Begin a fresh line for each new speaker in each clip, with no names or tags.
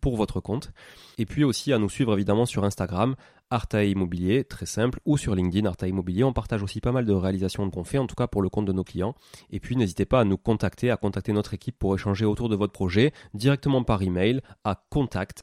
pour votre compte. Et puis aussi à nous suivre évidemment sur Instagram, Arta Immobilier, très simple, ou sur LinkedIn Arta Immobilier. On partage aussi pas mal de réalisations qu'on fait, en tout cas pour le compte de nos clients. Et puis n'hésitez pas à nous contacter, à contacter notre équipe pour échanger autour de votre projet directement par email à contact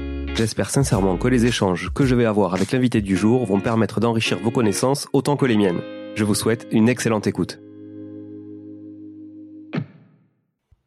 J'espère sincèrement que les échanges que je vais avoir avec l'invité du jour vont permettre d'enrichir vos connaissances autant que les miennes. Je vous souhaite une excellente écoute.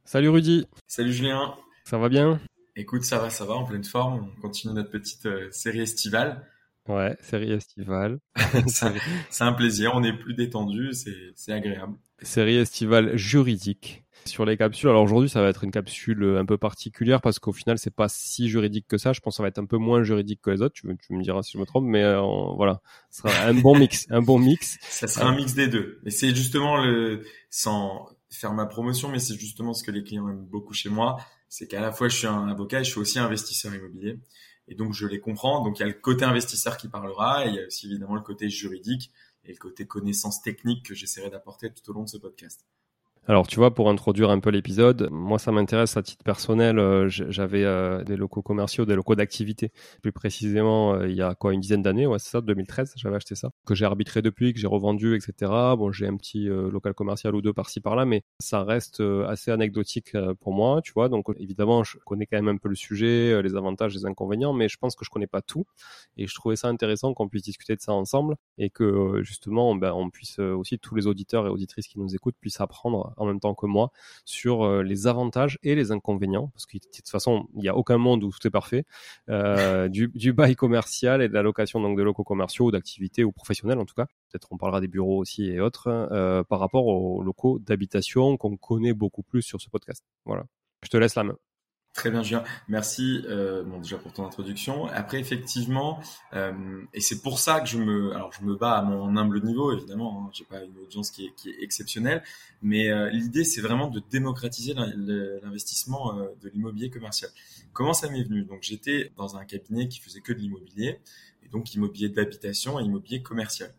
Salut Rudy.
Salut Julien.
Ça va bien?
Écoute, ça va, ça va, en pleine forme. On continue notre petite euh, série estivale.
Ouais, série estivale.
c'est un plaisir, on est plus détendu, c'est agréable.
Série estivale juridique sur les capsules. Alors aujourd'hui, ça va être une capsule euh, un peu particulière parce qu'au final, c'est pas si juridique que ça. Je pense que ça va être un peu moins juridique que les autres. Tu, me diras si je me trompe, mais euh, voilà, ce sera un bon mix, un bon mix.
Ça sera un mix des deux. Et c'est justement le, sans faire ma promotion, mais c'est justement ce que les clients aiment beaucoup chez moi, c'est qu'à la fois je suis un avocat et je suis aussi investisseur immobilier. Et donc je les comprends. Donc il y a le côté investisseur qui parlera, et il y a aussi évidemment le côté juridique et le côté connaissance technique que j'essaierai d'apporter tout au long de ce podcast.
Alors, tu vois, pour introduire un peu l'épisode, moi, ça m'intéresse à titre personnel. Euh, j'avais euh, des locaux commerciaux, des locaux d'activité. Plus précisément, euh, il y a quoi, une dizaine d'années, ouais, c'est ça, 2013, j'avais acheté ça, que j'ai arbitré depuis, que j'ai revendu, etc. Bon, j'ai un petit local commercial ou deux par-ci par-là, mais ça reste assez anecdotique pour moi, tu vois. Donc, évidemment, je connais quand même un peu le sujet, les avantages, les inconvénients, mais je pense que je connais pas tout. Et je trouvais ça intéressant qu'on puisse discuter de ça ensemble et que justement, ben, on puisse aussi tous les auditeurs et auditrices qui nous écoutent puissent apprendre en même temps que moi sur euh, les avantages et les inconvénients, parce que de toute façon, il n'y a aucun monde où tout est parfait, euh, du, bail commercial et de la location donc de locaux commerciaux ou d'activités ou professionnels en tout cas. Peut-être on parlera des bureaux aussi et autres euh, par rapport aux locaux d'habitation qu'on connaît beaucoup plus sur ce podcast. Voilà. Je te laisse la main.
Très bien, Julien. Merci euh, bon, déjà pour ton introduction. Après, effectivement, euh, et c'est pour ça que je me, alors je me bats à mon humble niveau, évidemment. Hein, J'ai pas une audience qui est, qui est exceptionnelle, mais euh, l'idée c'est vraiment de démocratiser l'investissement euh, de l'immobilier commercial. Comment ça m'est venu? Donc j'étais dans un cabinet qui faisait que de l'immobilier, et donc immobilier d'habitation et immobilier commercial.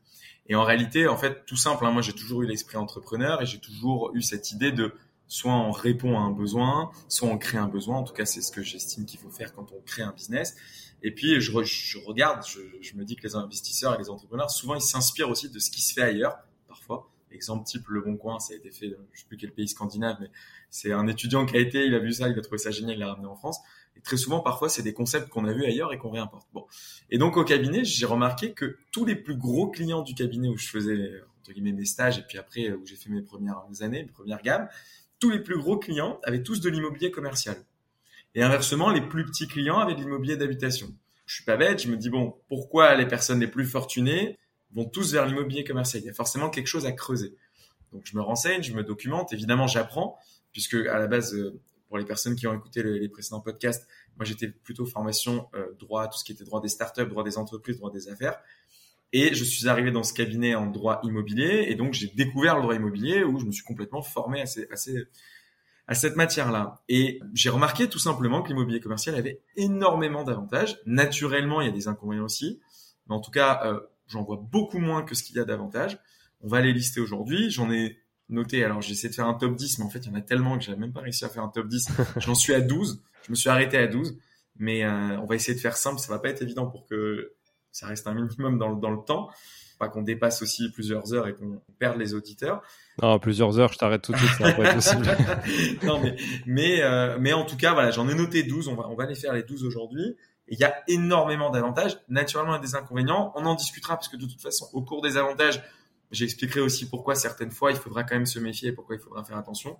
Et en réalité, en fait, tout simple. Hein, moi, j'ai toujours eu l'esprit entrepreneur et j'ai toujours eu cette idée de soit on répond à un besoin, soit on crée un besoin. En tout cas, c'est ce que j'estime qu'il faut faire quand on crée un business. Et puis, je, je regarde, je, je, me dis que les investisseurs et les entrepreneurs, souvent, ils s'inspirent aussi de ce qui se fait ailleurs, parfois. Exemple type Le Bon Coin, ça a été fait, je sais plus quel pays scandinave, mais c'est un étudiant qui a été, il a vu ça, il a trouvé ça génial, il l'a ramené en France. Et très souvent, parfois, c'est des concepts qu'on a vus ailleurs et qu'on réimporte. Bon. Et donc, au cabinet, j'ai remarqué que tous les plus gros clients du cabinet où je faisais, entre guillemets, mes stages et puis après, où j'ai fait mes premières années, mes premières gammes, tous les plus gros clients avaient tous de l'immobilier commercial. Et inversement, les plus petits clients avaient de l'immobilier d'habitation. Je suis pas bête, je me dis bon, pourquoi les personnes les plus fortunées vont tous vers l'immobilier commercial? Il y a forcément quelque chose à creuser. Donc je me renseigne, je me documente, évidemment j'apprends, puisque à la base, euh, pour les personnes qui ont écouté les précédents podcasts, moi j'étais plutôt formation euh, droit, tout ce qui était droit des startups, droit des entreprises, droit des affaires. Et je suis arrivé dans ce cabinet en droit immobilier et donc j'ai découvert le droit immobilier où je me suis complètement formé à, ces, à, cette matière-là. Et j'ai remarqué tout simplement que l'immobilier commercial avait énormément d'avantages. Naturellement, il y a des inconvénients aussi, mais en tout cas, euh, j'en vois beaucoup moins que ce qu'il y a d'avantages. On va les lister aujourd'hui. J'en ai noté, alors j'ai essayé de faire un top 10, mais en fait, il y en a tellement que j'avais même pas réussi à faire un top 10. J'en suis à 12. Je me suis arrêté à 12. Mais euh, on va essayer de faire simple. Ça va pas être évident pour que ça reste un minimum dans, dans le temps. Pas qu'on dépasse aussi plusieurs heures et qu'on perde les auditeurs.
Non, plusieurs heures, je t'arrête tout de suite, ça va pas être possible.
non, mais, mais, euh, mais en tout cas, voilà, j'en ai noté 12, on va, on va les faire les 12 aujourd'hui. Il y a énormément d'avantages. Naturellement, il y a des inconvénients. On en discutera parce que de toute façon, au cours des avantages, j'expliquerai aussi pourquoi certaines fois, il faudra quand même se méfier et pourquoi il faudra faire attention.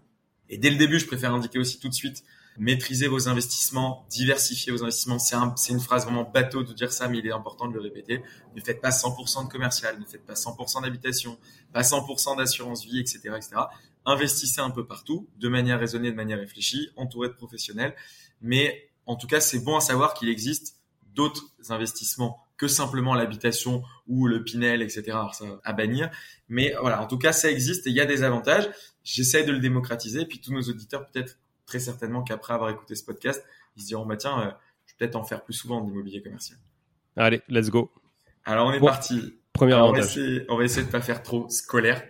Et dès le début, je préfère indiquer aussi tout de suite maîtriser vos investissements, diversifier vos investissements. C'est un, une phrase vraiment bateau de dire ça, mais il est important de le répéter. Ne faites pas 100% de commercial, ne faites pas 100% d'habitation, pas 100% d'assurance vie, etc., etc. Investissez un peu partout, de manière raisonnée, de manière réfléchie, entouré de professionnels. Mais en tout cas, c'est bon à savoir qu'il existe d'autres investissements que simplement l'habitation ou le Pinel, etc. Alors ça, à bannir. Mais voilà, en tout cas, ça existe et il y a des avantages. J'essaie de le démocratiser. Puis tous nos auditeurs peut-être très certainement qu'après avoir écouté ce podcast, ils se diront bah tiens, euh, je vais peut-être en faire plus souvent de l'immobilier commercial.
Allez, let's go.
Alors on est parti.
Premier
on
avantage.
Va essayer, on va essayer de pas faire trop scolaire,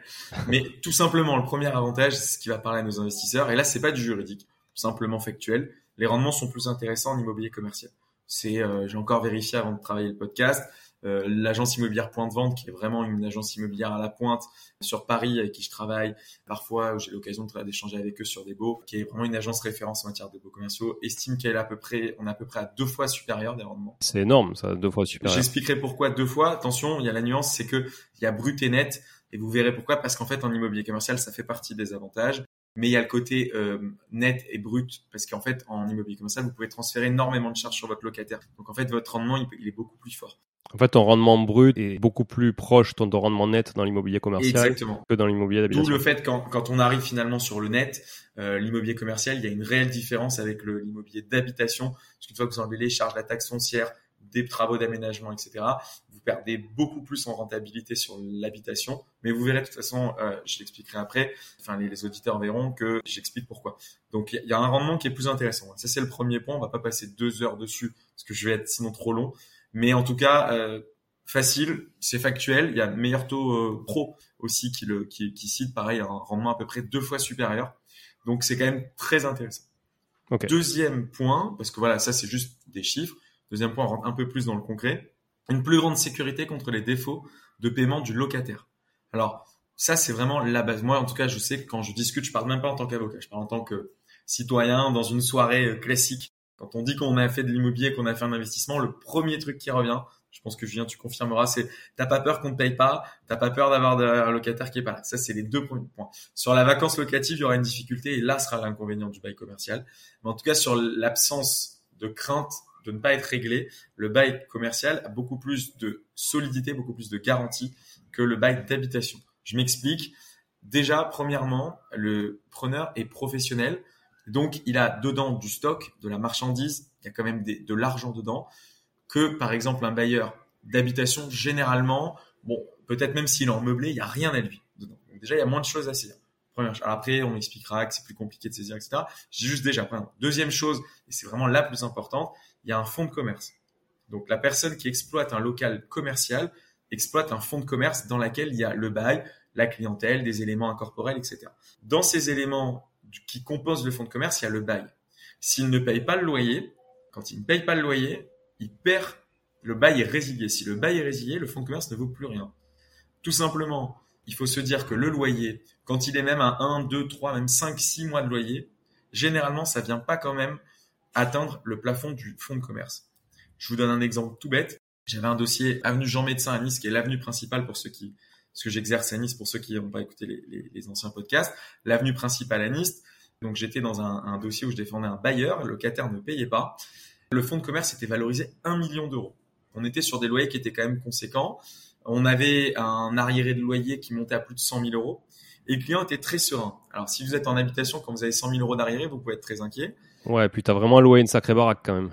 mais tout simplement le premier avantage, c'est ce qui va parler à nos investisseurs. Et là, c'est pas du juridique, simplement factuel. Les rendements sont plus intéressants en immobilier commercial. C'est, euh, j'ai encore vérifié avant de travailler le podcast. Euh, l'agence immobilière Point de Vente, qui est vraiment une agence immobilière à la pointe sur Paris avec qui je travaille, parfois j'ai l'occasion d'échanger avec eux sur des baux, qui est vraiment une agence référence en matière de baux commerciaux, estime qu'elle est à peu près, on est à peu près à deux fois supérieur des rendements.
C'est énorme, ça, deux fois supérieur.
J'expliquerai pourquoi deux fois. Attention, il y a la nuance, c'est que il y a brut et net, et vous verrez pourquoi, parce qu'en fait en immobilier commercial, ça fait partie des avantages mais il y a le côté euh, net et brut parce qu'en fait en immobilier commercial vous pouvez transférer énormément de charges sur votre locataire donc en fait votre rendement il est beaucoup plus fort
en fait, ton rendement brut est beaucoup plus proche de ton rendement net dans l'immobilier commercial que dans l'immobilier d'habitation.
D'où le fait quand, quand on arrive finalement sur le net, euh, l'immobilier commercial, il y a une réelle différence avec l'immobilier d'habitation. Parce qu'une fois que vous enlevez les charges, la taxe foncière, des travaux d'aménagement, etc., vous perdez beaucoup plus en rentabilité sur l'habitation. Mais vous verrez de toute façon, euh, je l'expliquerai après. Enfin, les, les, auditeurs verront que j'explique pourquoi. Donc, il y a un rendement qui est plus intéressant. Ça, c'est le premier point. On va pas passer deux heures dessus parce que je vais être sinon trop long. Mais en tout cas, euh, facile, c'est factuel. Il y a meilleur taux euh, pro aussi qui, le, qui, qui cite pareil un rendement à peu près deux fois supérieur. Donc c'est quand même très intéressant.
Okay.
Deuxième point, parce que voilà, ça c'est juste des chiffres. Deuxième point, on rentre un peu plus dans le concret. Une plus grande sécurité contre les défauts de paiement du locataire. Alors ça c'est vraiment la base. Moi en tout cas, je sais que quand je discute, je parle même pas en tant qu'avocat, je parle en tant que citoyen dans une soirée euh, classique quand on dit qu'on a fait de l'immobilier, qu'on a fait un investissement, le premier truc qui revient, je pense que Julien, tu confirmeras, c'est t'as pas peur qu'on ne paye pas, t'as pas peur d'avoir un locataire qui est pas là. Ça, c'est les deux premiers points. Sur la vacance locative, il y aura une difficulté et là sera l'inconvénient du bail commercial. Mais en tout cas, sur l'absence de crainte de ne pas être réglé, le bail commercial a beaucoup plus de solidité, beaucoup plus de garantie que le bail d'habitation. Je m'explique. Déjà, premièrement, le preneur est professionnel Donc, il a dedans du stock, de la marchandise, il y a quand même de l'argent dedans, que par exemple un bailleur d'habitation, généralement, bon, peut-être même s'il est en meublé, il n'y a rien à lui dedans. Déjà, il y a moins de choses à saisir. Après, on expliquera que c'est plus compliqué de saisir, etc. J'ai juste déjà. Deuxième chose, et c'est vraiment la plus importante, il y a un fonds de commerce. Donc la personne qui exploite un local commercial exploite un fonds de commerce dans lequel il y a le bail, la clientèle, des éléments incorporels, etc. Dans ces éléments qui composent le fonds de commerce, il y a le bail. S'il ne paye pas le loyer, quand il ne paye pas le loyer, il perd, le bail est résilié. Si le bail est résilié, le fonds de commerce ne vaut plus rien. Tout simplement, il faut se dire que le loyer, quand il est même à 1, 2, 3, même 5, 6 mois de loyer, généralement, ça vient pas quand même atteindre le plafond du fonds de commerce. Je vous donne un exemple tout bête. J'avais un dossier avenue Jean Médecin à Nice, qui est l'avenue principale pour ceux qui, ce que j'exerce à Nice pour ceux qui n'ont pas écouté les, anciens podcasts, l'avenue principale à Nice. Donc j'étais dans un, dossier où je défendais un bailleur, le locataire ne payait pas. Le fonds de commerce était valorisé 1 million d'euros. On était sur des loyers qui étaient quand même conséquents. On avait un arriéré de loyer qui montait à plus de 100 000 euros. Et le client était très serein. Alors si vous êtes en habitation, quand vous avez 100 000 euros d'arriéré, vous pouvez être très inquiet.
Ouais, puis t'as vraiment loué une sacrée baraque quand même.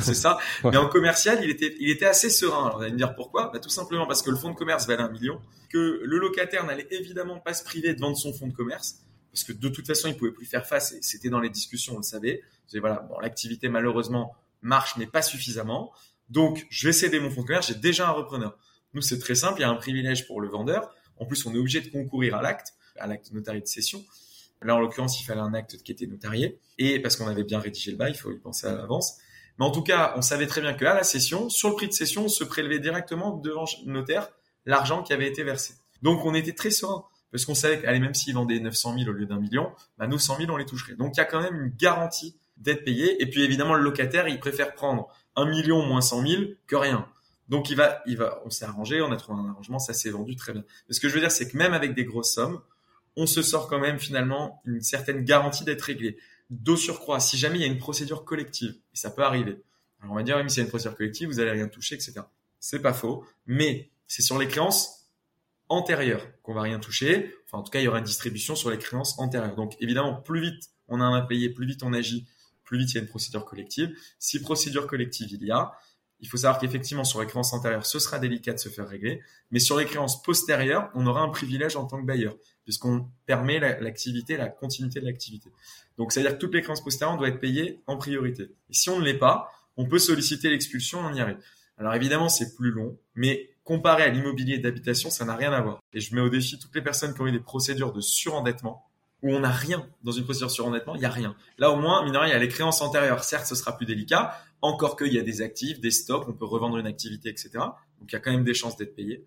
c'est ça. Mais en commercial, il était, il était assez serein. Alors, vous allez me dire pourquoi? Bah, Tout simplement parce que le fonds de commerce valait un million, que le locataire n'allait évidemment pas se priver de vendre son fonds de commerce, parce que de toute façon, il pouvait plus faire face, et c'était dans les discussions, on le savait. voilà, bon, l'activité malheureusement marche, mais pas suffisamment. Donc, je vais céder mon fonds de commerce, j'ai déjà un repreneur. Nous, c'est très simple, il y a un privilège pour le vendeur. En plus, on est obligé de concourir à l'acte, à l'acte notarié de cession. Là, en l'occurrence, il fallait un acte qui était notarié. Et parce qu'on avait bien rédigé le bail, il faut y penser à l'avance. Mais en tout cas, on savait très bien qu'à la session, sur le prix de session, on se prélevait directement devant le notaire l'argent qui avait été versé. Donc, on était très serein. Parce qu'on savait qu'allez, même s'ils vendaient 900 000 au lieu d'un million, bah, nos 100 000, on les toucherait. Donc, il y a quand même une garantie d'être payé. Et puis, évidemment, le locataire, il préfère prendre un million moins 100 000 que rien. Donc, il va, il va, on s'est arrangé, on a trouvé un arrangement, ça s'est vendu très bien. Mais ce que je veux dire, c'est que même avec des grosses sommes, on se sort quand même finalement une certaine garantie d'être réglé. D'au surcroît, si jamais il y a une procédure collective, et ça peut arriver, alors on va dire, même s'il y une procédure collective, vous allez rien toucher, etc. C'est pas faux, mais c'est sur les créances antérieures qu'on va rien toucher. Enfin, en tout cas, il y aura une distribution sur les créances antérieures. Donc, évidemment, plus vite on a un impayé, plus vite on agit, plus vite il y a une procédure collective. Si procédure collective il y a, il faut savoir qu'effectivement, sur les créances antérieures, ce sera délicat de se faire régler. Mais sur les créances postérieures, on aura un privilège en tant que bailleur, puisqu'on permet l'activité, la, continuité de l'activité. Donc, c'est-à-dire que toutes les créances postérieures doivent être payées en priorité. Et si on ne l'est pas, on peut solliciter l'expulsion, on y arrive. Alors évidemment, c'est plus long, mais comparé à l'immobilier d'habitation, ça n'a rien à voir. Et je mets au défi toutes les personnes qui ont eu des procédures de surendettement, où on n'a rien dans une procédure de surendettement, il n'y a rien. Là, au moins, mine il y a les créances antérieures. Certes, ce sera plus délicat, encore qu'il y a des actifs, des stocks, on peut revendre une activité, etc. Donc, il y a quand même des chances d'être payé.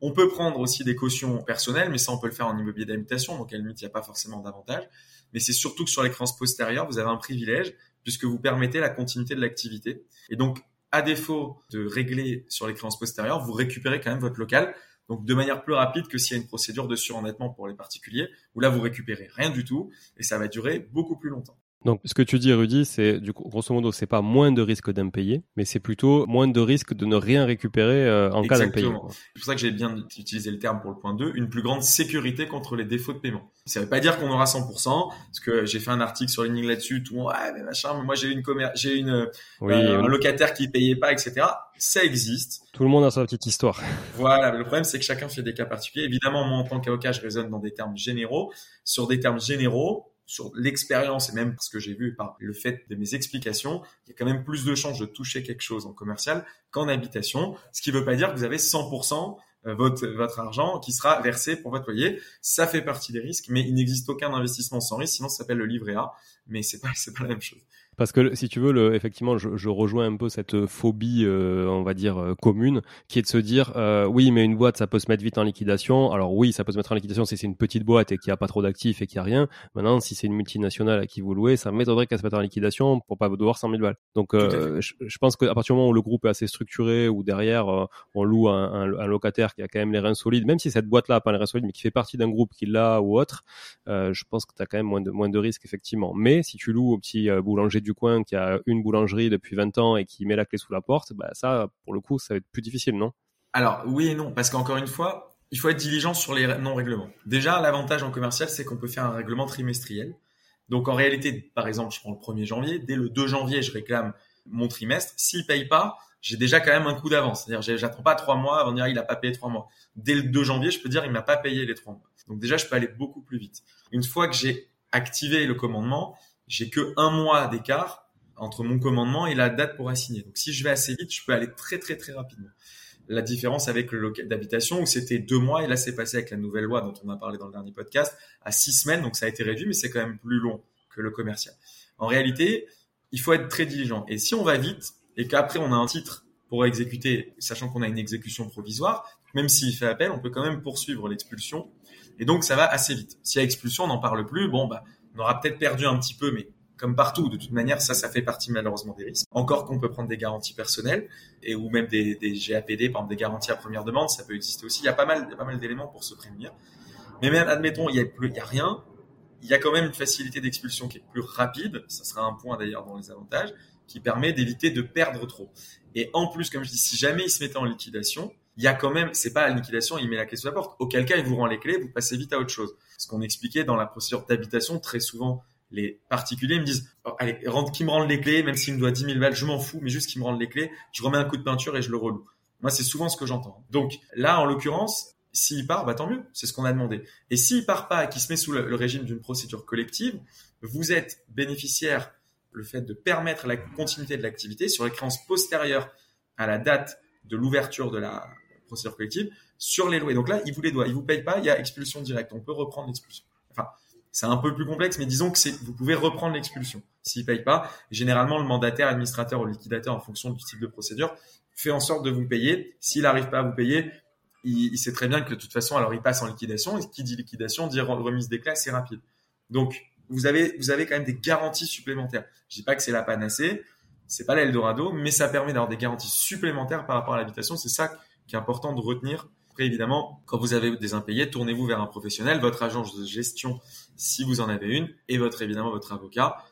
On peut prendre aussi des cautions personnelles, mais ça, on peut le faire en immobilier d'habitation, donc à la limite, il n'y a pas forcément d'avantage. Mais c'est surtout que sur les créances postérieures, vous avez un privilège, puisque vous permettez la continuité de l'activité. Et donc, à défaut de régler sur les créances postérieures, vous récupérez quand même votre local donc de manière plus rapide que s'il y a une procédure de surendettement pour les particuliers, où là vous récupérez rien du tout et ça va durer beaucoup plus longtemps.
Donc, ce que tu dis, Rudy, c'est du coup, grosso modo, c'est pas moins de risque d'impayé, mais c'est plutôt moins de risque de ne rien récérer euh, en cas d'impayé.
C'est pour ça que j'ai bien utilisé le terme pour le point 2, une plus grande sécurité contre les défauts de paiement. Ça veut pas dire qu'on aura 100%, parce que j'ai fait un article sur LinkedIn là-dessus, tout le monde, ouais, mais machin, moi j'ai une j'ai une, euh, un locataire qui payait pas, etc. Ça existe.
Tout le monde a sa petite histoire.
Voilà. Le problème, c'est que chacun fait des cas particuliers. Évidemment, moi, en tant qu'avocat, je raisonne dans des termes généraux. Sur des termes généraux, sur l'expérience et même parce que j'ai vu par le fait de mes explications, il y a quand même plus de chances de toucher quelque chose en commercial qu'en habitation, ce qui ne veut pas dire que vous avez 100% euh, votre, votre argent qui sera versé pour votre loyer. Ça fait partie des risques, mais il n'existe aucun investissement sans risque, sinon ça s'appelle le livret A, mais c'est pas, c'est pas la même chose.
Parce que si tu veux, le, effectivement, je, je, rejoins un peu cette phobie, euh, on va dire euh, commune, qui est de se dire, euh, oui, mais une boîte, ça peut se mettre vite en liquidation. Alors oui, ça peut se mettre en liquidation si c'est une petite boîte et qu'il n'y a pas trop d'actifs et qu'il n'y a rien. Maintenant, si c'est une multinationale à qui vous louez, ça m'étonnerait qu'elle se mette en liquidation pour pas devoir 100 000 balles. Donc, je, je, pense qu'à partir du moment où le groupe est assez structuré, ou derrière on loue un, un, un, locataire qui a quand même les reins solides, même si cette boîte-là n'a pas les reins solides, mais qui fait partie d'un groupe qui l'a ou autre, je pense que tu as quand même moins de moins de risques effectivement. Mais si tu loues au petit boulanger du coin qui a une boulangerie depuis 20 ans et qui met la clé sous la porte, bah ça, pour le coup, ça va être plus difficile, non?
Alors oui et non, parce qu'encore une fois, il faut être diligent sur les non-règlements. Déjà, l'avantage en commercial, c'est qu'on peut faire un règlement trimestriel. Donc en réalité, par exemple, je prends le 1er janvier, dès le 2 janvier, je réclame mon trimestre. S'il paye pas, j'ai déjà quand même un coup d'avance. C'est-à-dire, j'attends pas trois mois avant de dire il a pas payé trois mois. Dès le 2 janvier, je peux dire il m'a pas payé les trois mois. Donc déjà, je peux aller beaucoup plus vite. Une fois que j'ai activé le commandement, j'ai que un mois d'écart entre mon commandement et la date pour assigner. Donc si je vais assez vite, je peux aller très très très rapidement. La différence avec le local d'habitation où c'était deux mois et là c'est passé avec la nouvelle loi dont on a parlé dans le dernier podcast à six semaines, donc ça a été réduit, mais c'est quand même plus long que le commercial. En réalité, il faut être très diligent. Et si on va vite et qu'après on a un titre pour exécuter, sachant qu'on a une exécution provisoire, même s'il fait appel, on peut quand même poursuivre l'expulsion. Et donc ça va assez vite. S'il y a expulsion, on n'en parle plus. Bon, bah, on aura peut-être perdu un petit peu, mais comme partout, de toute manière, ça, ça fait partie malheureusement des risques. Encore qu'on peut prendre des garanties personnelles et ou même des, des GAPD, par exemple des garanties à première demande, ça peut exister aussi. Il y a pas mal, il y a pas mal d'éléments pour se prémunir. Mais même, admettons, il y a plus, il y a rien, il y a quand même une facilité d'expulsion qui est plus rapide. Ça sera un point d'ailleurs dans les avantages qui permet d'éviter de perdre trop. Et en plus, comme je dis, si jamais il se mettait en liquidation, il y a quand même, c'est pas liquidation, il met la clé sous la porte. Auquel cas, il vous rend les clés, vous passez vite à autre chose. Ce qu'on expliquait dans la procédure d'habitation, très souvent, les particuliers me disent, oh, allez, qui me rende les clés, même s'il me doit 10 000 balles, je m'en fous, mais juste qu'il me rende les clés, je remets un coup de peinture et je le reloue. Moi, c'est souvent ce que j'entends. Donc là, en l'occurrence, s'il part, bah tant mieux, c'est ce qu'on a demandé. Et s'il part pas, qu'il se met sous le, régime d'une procédure collective, vous êtes bénéficiaire le fait de permettre la continuité de l'activité sur les créances postérieures à la date de l'ouverture de la procédure collective sur les loyers. Donc là, il vous les doit, il vous paye pas, il y a expulsion directe. On peut reprendre l'expulsion. Enfin, c'est un peu plus complexe, mais disons que c'est, vous pouvez reprendre l'expulsion s'il paye pas. Généralement, le mandataire, administrateur ou liquidateur, en fonction du type de procédure, fait en sorte de vous payer. S'il n'arrive pas à vous payer, il, sait très bien que de toute façon, alors il passe en liquidation. Et qui dit liquidation dit remise des clés, c'est rapide. Donc, vous avez, vous avez quand même des garanties supplémentaires. Je dis pas que c'est la panacée, c'est pas l'Eldorado, mais ça permet d'avoir des garanties supplémentaires par rapport à l'habitation. C'est ça qui est important de retenir après, évidemment, quand vous avez des impayés, tournez-vous vers un professionnel, votre agence de gestion, si vous en avez une, et votre, évidemment, votre avocat,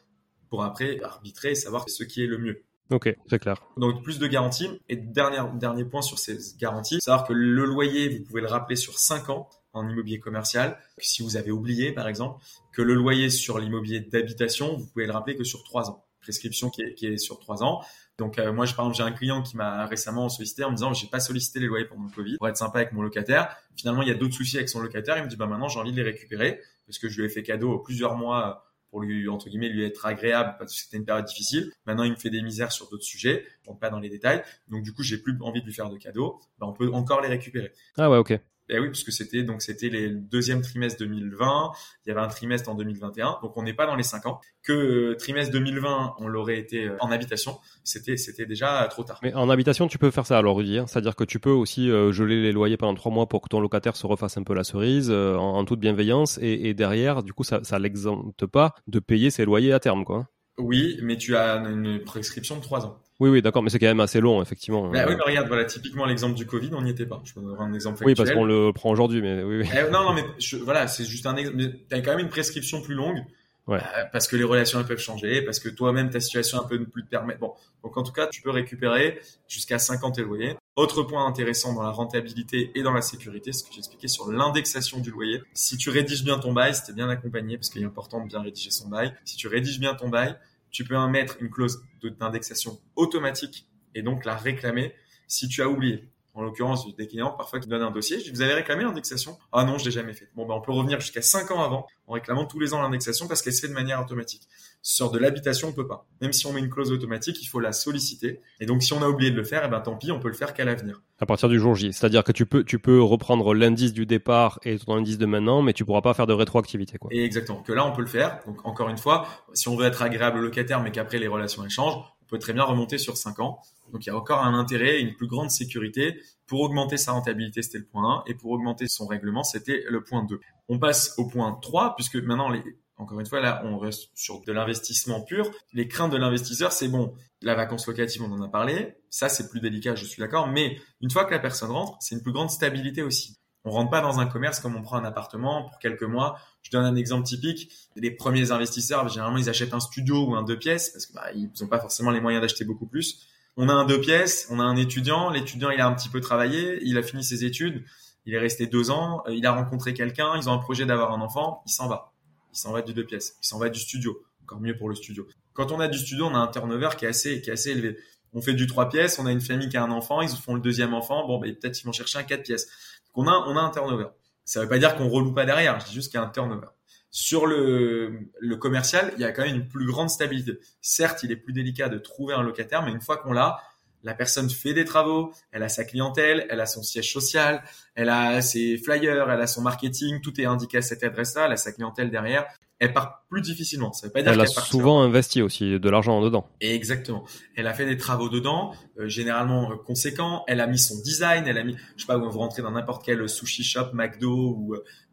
pour après arbitrer et savoir ce qui est le mieux.
Ok, c'est clair.
Donc plus de garanties. Et dernier, dernier point sur ces garanties, savoir que le loyer, vous pouvez le rappeler sur 5 ans en immobilier commercial, si vous avez oublié par exemple, que le loyer sur l'immobilier d'habitation, vous pouvez le rappeler que sur 3 ans. Prescription qui est, qui est sur 3 ans. Donc euh, moi, par exemple, j'ai un client qui m'a récemment sollicité en me disant j'ai pas sollicité les loyers pendant le Covid pour être sympa avec mon locataire. Finalement, il y a d'autres soucis avec son locataire. Il me dit bah maintenant j'ai envie de les récupérer parce que je lui ai fait cadeau plusieurs mois pour lui entre guillemets lui être agréable parce que c'était une période difficile. Maintenant, il me fait des misères sur d'autres sujets. Je pas dans les détails. Donc du coup, j'ai plus envie de lui faire de cadeaux. Bah, on peut encore les récupérer.
Ah ouais, ok.
Eh oui, parce que c'était donc c'était les deuxième trimestre 2020, il y avait un trimestre en 2021, donc on n'est pas dans les cinq ans. Que euh, trimestre 2020, on l'aurait été euh, en habitation, c'était c'était déjà trop tard.
Mais en habitation, tu peux faire ça alors Rudy, hein. c'est-à-dire que tu peux aussi euh, geler les loyers pendant trois mois pour que ton locataire se refasse un peu la cerise en, toute bienveillance et, et, derrière, du coup, ça ça l'exempte pas de payer ses loyers à terme, quoi.
Oui, mais tu as une prescription de trois ans.
Oui, oui, d'accord, mais c'est quand même assez long, effectivement.
Bah, oui, mais regarde, voilà, typiquement l'exemple du Covid, on n'y était pas. Je peux donner un exemple
factuel. Oui, parce qu'on le prend aujourd'hui, mais oui, oui.
Eh, non, non, mais voilà, c'est juste un exemple. Tu as quand même une prescription plus longue. Ouais. Euh, parce que les relations peuvent changer, parce que toi-même ta situation un peu ne plus te permet. Bon, donc en tout cas, tu peux récupérer jusqu'à 50 loyers. Autre point intéressant dans la rentabilité et dans la sécurité, ce que j'expliquais sur l'indexation du loyer. Si tu rédiges bien ton bail, c'était bien accompagné, parce qu'il est important de bien rédiger son bail. Si tu rédiges bien ton bail, tu peux mettre une clause d'indexation automatique et donc la réclamer si tu as oublié. En l'occurrence, des clients parfois qui donnent un dossier, je dis, vous avez réclamé l'indexation Ah non, je l'ai jamais fait. Bon, ben, on peut revenir jusqu'à 5 ans avant en réclamant tous les ans l'indexation parce qu'elle se fait de manière automatique. Sur de l'habitation, on peut pas. Même si on met une clause automatique, il faut la solliciter. Et donc, si on a oublié de le faire, eh ben, tant pis, on peut le faire qu'à l'avenir.
À partir du jour J. C'est-à-dire que tu peux, tu peux reprendre l'indice du départ et ton indice de maintenant, mais tu pourras pas faire de rétroactivité, quoi.
Et exactement. Que là, on peut le faire. Donc, encore une fois, si on veut être agréable au locataire, mais qu'après les relations échangent, peut très bien remonter sur 5 ans. Donc il y a encore un intérêt, une plus grande sécurité. Pour augmenter sa rentabilité, c'était le point 1, et pour augmenter son règlement, c'était le point 2. On passe au point 3, puisque maintenant, encore une fois, là, on reste sur de l'investissement pur. Les craintes de l'investisseur, c'est bon. La vacance locative, on en a parlé. Ça, c'est plus délicat, je suis d'accord. Mais une fois que la personne rentre, c'est une plus grande stabilité aussi. On rentre pas dans un commerce comme on prend un appartement pour quelques mois. Je donne un exemple typique. Les premiers investisseurs, généralement, ils achètent un studio ou un deux pièces parce qu'ils bah, n'ont pas forcément les moyens d'acheter beaucoup plus. On a un deux pièces, on a un étudiant. L'étudiant, il a un petit peu travaillé, il a fini ses études, il est resté deux ans, euh, il a rencontré quelqu'un, ils ont un projet d'avoir un enfant, il s'en va. il s'en va du deux pièces, il s'en va du studio, encore mieux pour le studio. Quand on a du studio, on a un turnover qui est assez, qui est assez élevé. On fait du trois pièces, on a une famille qui a un enfant, ils font le deuxième enfant, bon, ben, peut-être ils vont chercher un quatre pièces. Donc on a, on a un turnover. Ça veut pas dire qu'on reloue pas derrière, je dis juste qu'il y a un turnover. Sur le, le commercial, il y a quand même une plus grande stabilité. Certes, il est plus délicat de trouver un locataire, mais une fois qu'on l'a, la personne fait des travaux, elle a sa clientèle, elle a son siège social, elle a ses flyers, elle a son marketing, tout est indiqué à cette adresse-là, elle a sa clientèle derrière elle part plus difficilement. Ça veut pas dire
elle
a
souvent investi aussi de l'argent dedans.
exactement. Elle a fait des travaux dedans, euh, généralement euh, conséquents. Elle a mis son design. Elle a mis, je sais pas, vous rentrez dans n'importe quel sushi shop, McDo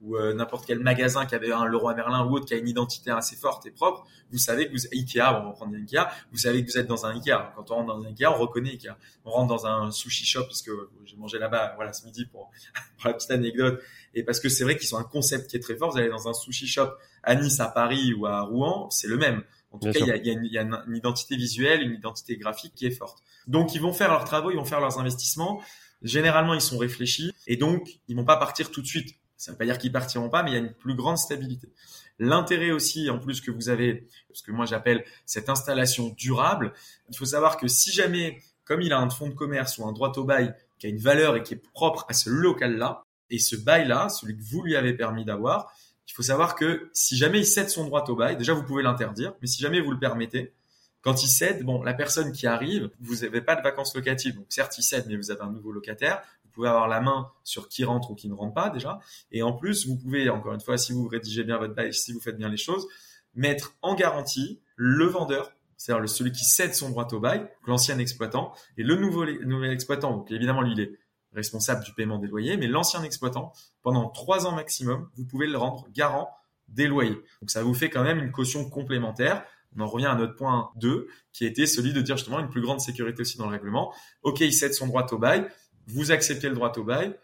ou, euh, n'importe quel magasin qui avait un Leroy Merlin ou autre qui a une identité assez forte et propre. Vous savez que vous Ikea, on va prendre Ikea. Vous savez que vous êtes dans un Ikea. Quand on rentre dans un Ikea, on reconnaît Ikea. On rentre dans un sushi shop parce que j'ai mangé là-bas, voilà, ce midi pour, pour la petite anecdote et parce que c'est vrai qu'ils ont un concept qui est très fort. Vous allez dans un sushi shop à Nice, à Paris ou à Rouen, c'est le même. En tout cas, il y a, y, a y a, une, identité visuelle, une identité graphique qui est forte. Donc, ils vont faire leurs travaux, ils vont faire leurs investissements. Généralement, ils sont réfléchis et donc, ils vont pas partir tout de suite. Ça veut pas dire qu'ils partiront pas, mais il y a une plus grande stabilité. L'intérêt aussi, en plus que vous avez, ce que moi j'appelle cette installation durable, il faut savoir que si jamais, comme il a un fonds de commerce ou un droit au bail qui a une valeur et qui est propre à ce local-là, et ce bail-là, celui que vous lui avez permis d'avoir, il faut savoir que si jamais il cède son droit au bail, déjà vous pouvez l'interdire, mais si jamais vous le permettez, quand il cède, bon, la personne qui arrive, vous n'avez pas de vacances locatives, donc certes il cède, mais vous avez un nouveau locataire, vous pouvez avoir la main sur qui rentre ou qui ne rentre pas déjà, et en plus vous pouvez, encore une fois, si vous rédigez bien votre bail, si vous faites bien les choses, mettre en garantie le vendeur, c'est-à-dire celui qui cède son droit au bail, l'ancien exploitant, et le nouveau nouvel exploitant, donc évidemment lui il est responsable du paiement des loyers, mais l'ancien exploitant, pendant trois ans maximum, vous pouvez le rendre garant des loyers. Donc ça vous fait quand même une caution complémentaire. On en revient à notre point 2, qui était celui de dire justement une plus grande sécurité aussi dans le règlement. Ok, il cède son droit au bail, vous acceptez le droit au bail,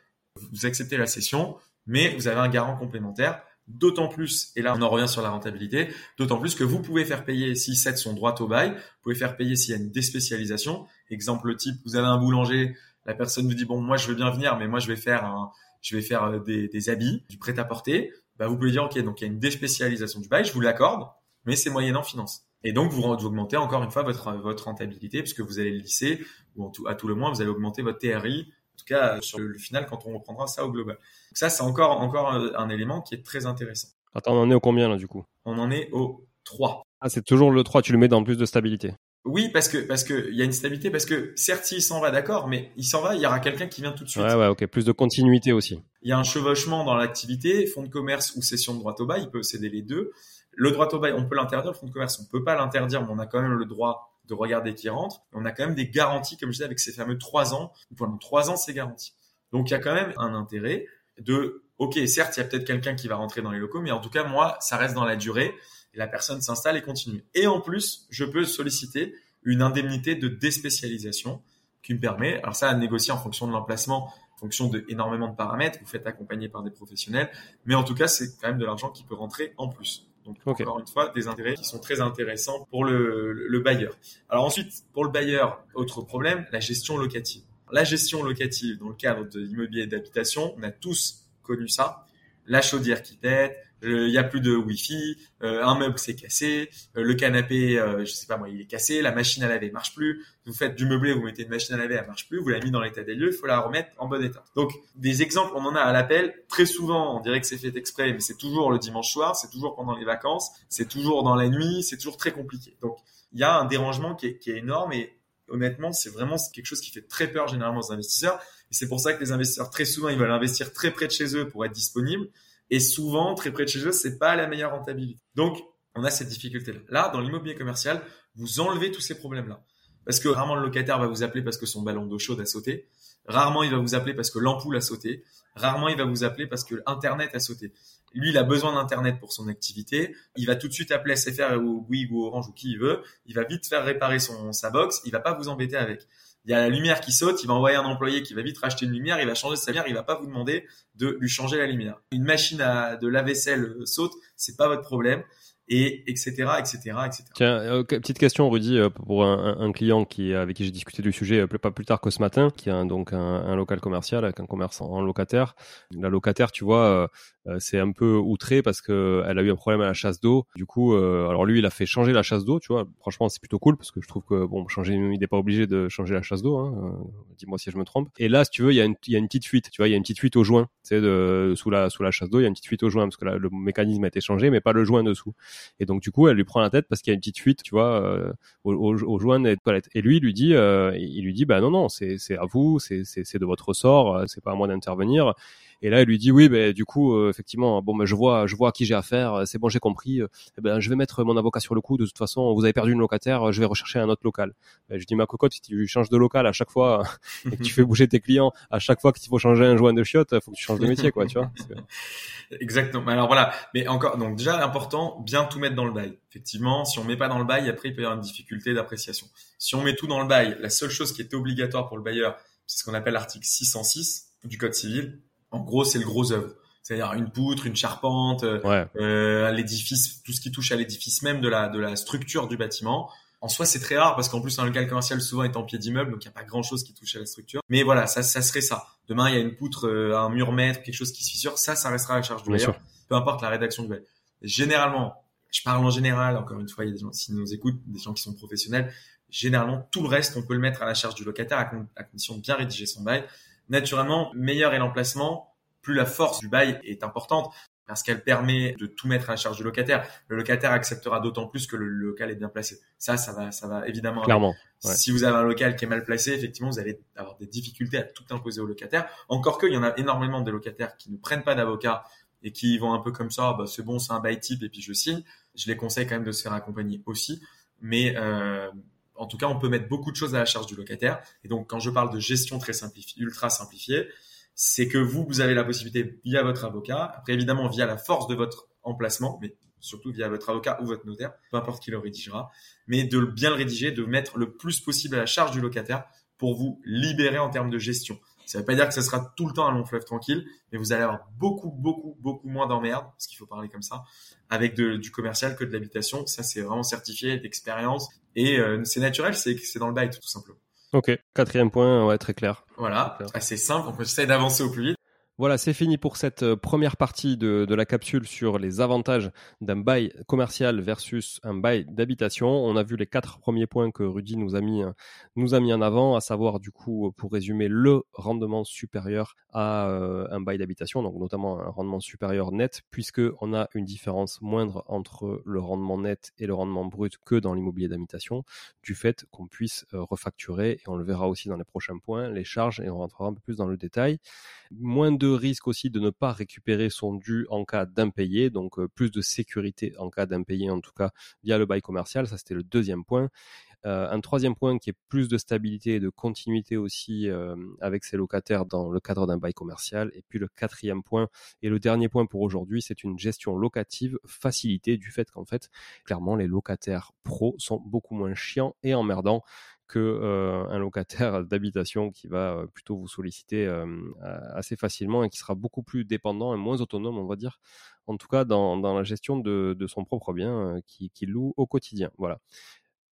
vous acceptez la cession, mais vous avez un garant complémentaire. D'autant plus, et là on en revient sur la rentabilité, d'autant plus que vous pouvez faire payer s'il cède son droit au bail, vous pouvez faire payer s'il y a une déspécialisation. Exemple type, vous avez un boulanger la personne vous dit bon moi je veux bien venir mais moi je vais faire un, je vais faire euh, des, des habits, du prêt à porter. Bah vous pouvez dire ok donc il y a une déspécialisation du bail, je vous l'accorde, mais c'est moyennant finance. Et donc vous, augmentez encore une fois votre votre rentabilité puisque vous allez le lisser ou tout, à tout le moins vous allez augmenter votre TRI. En tout cas sur le, final quand on reprendra ça au global. Donc ça c'est encore encore euh, un élément qui est très intéressant.
Attends on en est au combien là du coup?
On en est au 3.
Ah c'est toujours le 3, tu le mets dans plus de stabilité.
Oui, parce que parce que il y a une stabilité, parce que certes s'il s'en va, d'accord, mais il s'en va, il y aura quelqu'un qui vient tout de suite.
Ouais, ouais, ok, plus de continuité aussi.
Il y a un chevauchement dans l'activité, fonds de commerce ou cession de droit au bail, il peut céder les deux. Le droit au bail, on peut l'interdire, le fonds de commerce, on peut pas l'interdire, mais on a quand même le droit de regarder qui rentre. On a quand même des garanties, comme je disais, avec ces fameux trois ans. Pendant trois ans, c'est garanti. Donc il y a quand même un intérêt de, ok, certes, il y a peut-être quelqu'un qui va rentrer dans les locaux, mais en tout cas, moi, ça reste dans la durée et la personne s'installe et continue. Et en plus, je peux solliciter une indemnité de déspécialisation qui me permet, alors ça à négocier en fonction de l'emplacement, en fonction de énormément de paramètres, vous faites accompagner par des professionnels, mais en tout cas c'est quand même de l'argent qui peut rentrer en plus. Donc encore une fois, des intérêts qui sont très intéressants pour le, le, bailleur. Alors ensuite, pour le bailleur, autre problème, la gestion locative. La gestion locative dans le cadre de l'immobilier d'habitation, on a tous connu ça. La chaudière qui pète, il y a plus de wifi, euh, un meuble s'est cassé, euh, le canapé, euh, je sais pas moi, il est cassé, la machine à laver marche plus. Vous faites du meublé, vous mettez une machine à laver, elle marche plus, vous la mis dans l'état des lieux, il faut la remettre en bon état. Donc des exemples, on en a à l'appel. Très souvent, on dirait que c'est fait exprès, mais c'est toujours le dimanche soir, c'est toujours pendant les vacances, c'est toujours dans la nuit, c'est toujours très compliqué. Donc il y a un dérangement qui est, qui est énorme et honnêtement, c'est vraiment quelque chose qui fait très peur généralement aux investisseurs. Et c'est pour ça que les investisseurs très souvent ils veulent investir très près de chez eux pour être disponibles. Et souvent, très près de chez eux, c'est pas la meilleure rentabilité. Donc, on a cette difficulté-là. Là, dans l'immobilier commercial, vous enlevez tous ces problèmes-là. Parce que rarement le locataire va vous appeler parce que son ballon d'eau chaude a sauté. Rarement il va vous appeler parce que l'ampoule a sauté. Rarement il va vous appeler parce que Internet a sauté. Lui, il a besoin d'Internet pour son activité. Il va tout de suite appeler SFR ou Bouygues ou Orange ou qui il veut. Il va vite faire réparer son, sa box. Il va pas vous embêter avec il y a la lumière qui saute, il va envoyer un employé qui va vite racheter une lumière, il va changer sa lumière, il va pas vous demander de lui changer la lumière. Une machine à de la vaisselle euh, saute, c'est pas votre problème. et etc etc etc.
Tiens, euh, petite question Rudy euh, pour un, un, client qui avec qui j'ai discuté du sujet pas plus tard que ce matin, qui a donc un, un local commercial avec un commerce en locataire. La locataire, tu vois, c'est un peu outré parce que elle a eu un problème à la chasse d'eau. Du coup, alors lui, il a fait changer la chasse d'eau, tu vois. Franchement, c'est plutôt cool parce que je trouve que bon, changer, il n'est pas obligé de changer la chasse d'eau. Hein. Dis-moi si je me trompe. Et là, si tu veux, il y a une, y a une petite fuite, tu vois, il y a une petite fuite au joint, tu sais, de, sous la sous la chasse d'eau, il y a une petite fuite au joint parce que le mécanisme a été changé, mais pas le joint dessous. Et donc du coup, elle lui prend la tête parce qu'il y a une petite fuite, tu vois, euh, au, au, joint des toilettes. Et lui, il lui dit, euh, il lui dit, bah non non, c'est à vous, c'est c'est de votre sort, euh, c'est pas à moi d'intervenir. Et là, il lui dit oui, ben du coup, euh, effectivement, bon, ben je vois, je vois à qui j'ai affaire. C'est bon, j'ai compris. Eh ben, je vais mettre mon avocat sur le coup. De toute façon, vous avez perdu une locataire. Je vais rechercher un autre local. Ben, je dis ma cocotte, si tu changes de local à chaque fois et que tu fais bouger tes clients à chaque fois qu'il faut changer un joint de chiottes, faut que tu changes de métier, quoi, tu vois.
Exactement. Alors voilà. Mais encore, donc déjà important, bien tout mettre dans le bail. Effectivement, si on met pas dans le bail, après il peut y avoir une difficulté d'appréciation. Si on met tout dans le bail, la seule chose qui est obligatoire pour le bailleur, c'est ce qu'on appelle l'article 606 du code civil en gros, c'est le gros œuvre. C'est-à-dire une poutre, une charpente, euh, euh, l'édifice, tout ce qui touche à l'édifice même de la, de la structure du bâtiment. En soi, c'est très rare parce qu'en plus, un local commercial souvent est en pied d'immeuble, donc il n'y a pas grand-chose qui touche à la structure. Mais voilà, ça, ça serait ça. Demain, il y a une poutre, euh, un mur mètre, quelque chose qui se fissure, ça, ça restera à la charge du bailleur, peu importe la rédaction du bail. Généralement, je parle en général, encore une fois, il y a des gens qui nous écoutent, des gens qui sont professionnels. Généralement, tout le reste, on peut le mettre à la charge du locataire à condition de bien rédiger son bail naturellement, meilleur est l'emplacement, plus la force du bail est importante parce qu'elle permet de tout mettre à la charge du locataire. Le locataire acceptera d'autant plus que le local est bien placé. Ça, ça va, ça va évidemment.
Clairement.
Si vous avez un local qui est mal placé, effectivement, vous allez avoir des difficultés à tout imposer au locataire. Encore qu'il y en a énormément de locataires qui ne prennent pas d'avocat et qui vont un peu comme ça, bah, c'est bon, c'est un bail type et puis je signe. Je les conseille quand même de se faire accompagner aussi. Mais euh, en tout cas, on peut mettre beaucoup de choses à la charge du locataire. Et donc, quand je parle de gestion très simplifiée, ultra simplifiée, c'est que vous, vous avez la possibilité via votre avocat, après évidemment via la force de votre emplacement, mais surtout via votre avocat ou votre notaire, peu importe qui le rédigera, mais de bien le rédiger, de mettre le plus possible à la charge du locataire pour vous libérer en termes de gestion. Ça ne veut pas dire que ce sera tout le temps un long fleuve tranquille, mais vous allez avoir beaucoup, beaucoup, beaucoup moins d'emmerdes, parce qu'il faut parler comme ça, avec du commercial que de l'habitation. Ça, c'est vraiment certifié d'expérience. Et euh, c'est naturel, c'est c'est dans le bail, tout simplement.
Ok, quatrième point, ouais, très clair.
Voilà, assez simple, on peut essayer d'avancer au plus vite.
Voilà, c'est fini pour cette euh, première partie de, la capsule sur les avantages d'un bail commercial versus un bail d'habitation. On a vu les quatre premiers points que Rudy nous a mis, euh, nous a mis en avant, à savoir du coup, pour résumer, le rendement supérieur à euh, un bail d'habitation, donc notamment un rendement supérieur net, puisque on a une différence moindre entre le rendement net et le rendement brut que dans l'immobilier d'habitation, du fait qu'on puisse refacturer, et on le verra aussi dans les prochains points, les charges, et on rentrera un peu plus dans le détail. Moins risque aussi de ne pas récupérer son dû en cas d'impayé, donc euh, plus de sécurité en cas d'impayé en tout cas via le bail commercial, ça c'était le deuxième point. Euh, un troisième point qui est plus de stabilité et de continuité aussi euh, avec ses locataires dans le cadre d'un bail commercial. Et puis le quatrième point et le dernier point pour aujourd'hui, c'est une gestion locative facilitée du fait qu'en fait, clairement, les locataires pros sont beaucoup moins chiants et emmerdants que un locataire d'habitation qui va plutôt vous solliciter assez facilement et qui sera beaucoup plus dépendant et moins autonome, on va dire, en tout cas dans, la gestion de, son propre bien qui, qui loue au quotidien. Voilà.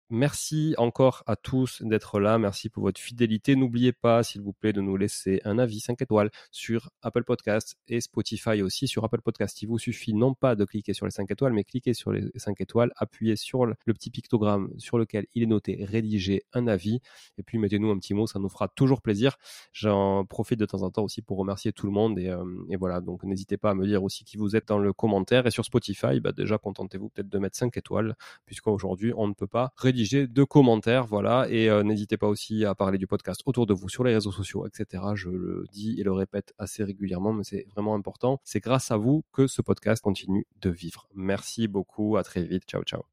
Merci encore à tous d'être là. Merci pour votre fidélité. N'oubliez pas, s'il vous plaît, de nous laisser un avis 5 étoiles sur Apple Podcast et Spotify aussi. Sur Apple Podcast, il vous suffit non pas de cliquer sur les 5 étoiles, mais cliquer sur les 5 étoiles, appuyez sur le petit pictogramme sur lequel il est noté rédiger un avis et puis mettez-nous un petit mot, ça nous fera toujours plaisir. J'en profite de temps en temps aussi pour remercier tout le monde et, euh, voilà, donc n'hésitez pas à me dire aussi qui vous êtes dans le commentaire et sur Spotify, bah déjà contentez-vous peut-être de mettre 5 étoiles puisqu'aujourd'hui on ne peut pas rédiger de commentaires, voilà. Et euh, n'hésitez pas aussi à parler du podcast autour de vous sur les réseaux sociaux, etc. Je le dis et le répète assez régulièrement, mais c'est vraiment important. C'est grâce à vous que ce podcast continue de vivre. Merci beaucoup, à très vite. Ciao, ciao.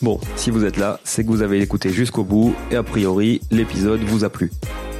Bon, si vous êtes là, c'est que vous avez écouté jusqu'au bout et a priori, l'épisode vous a plu.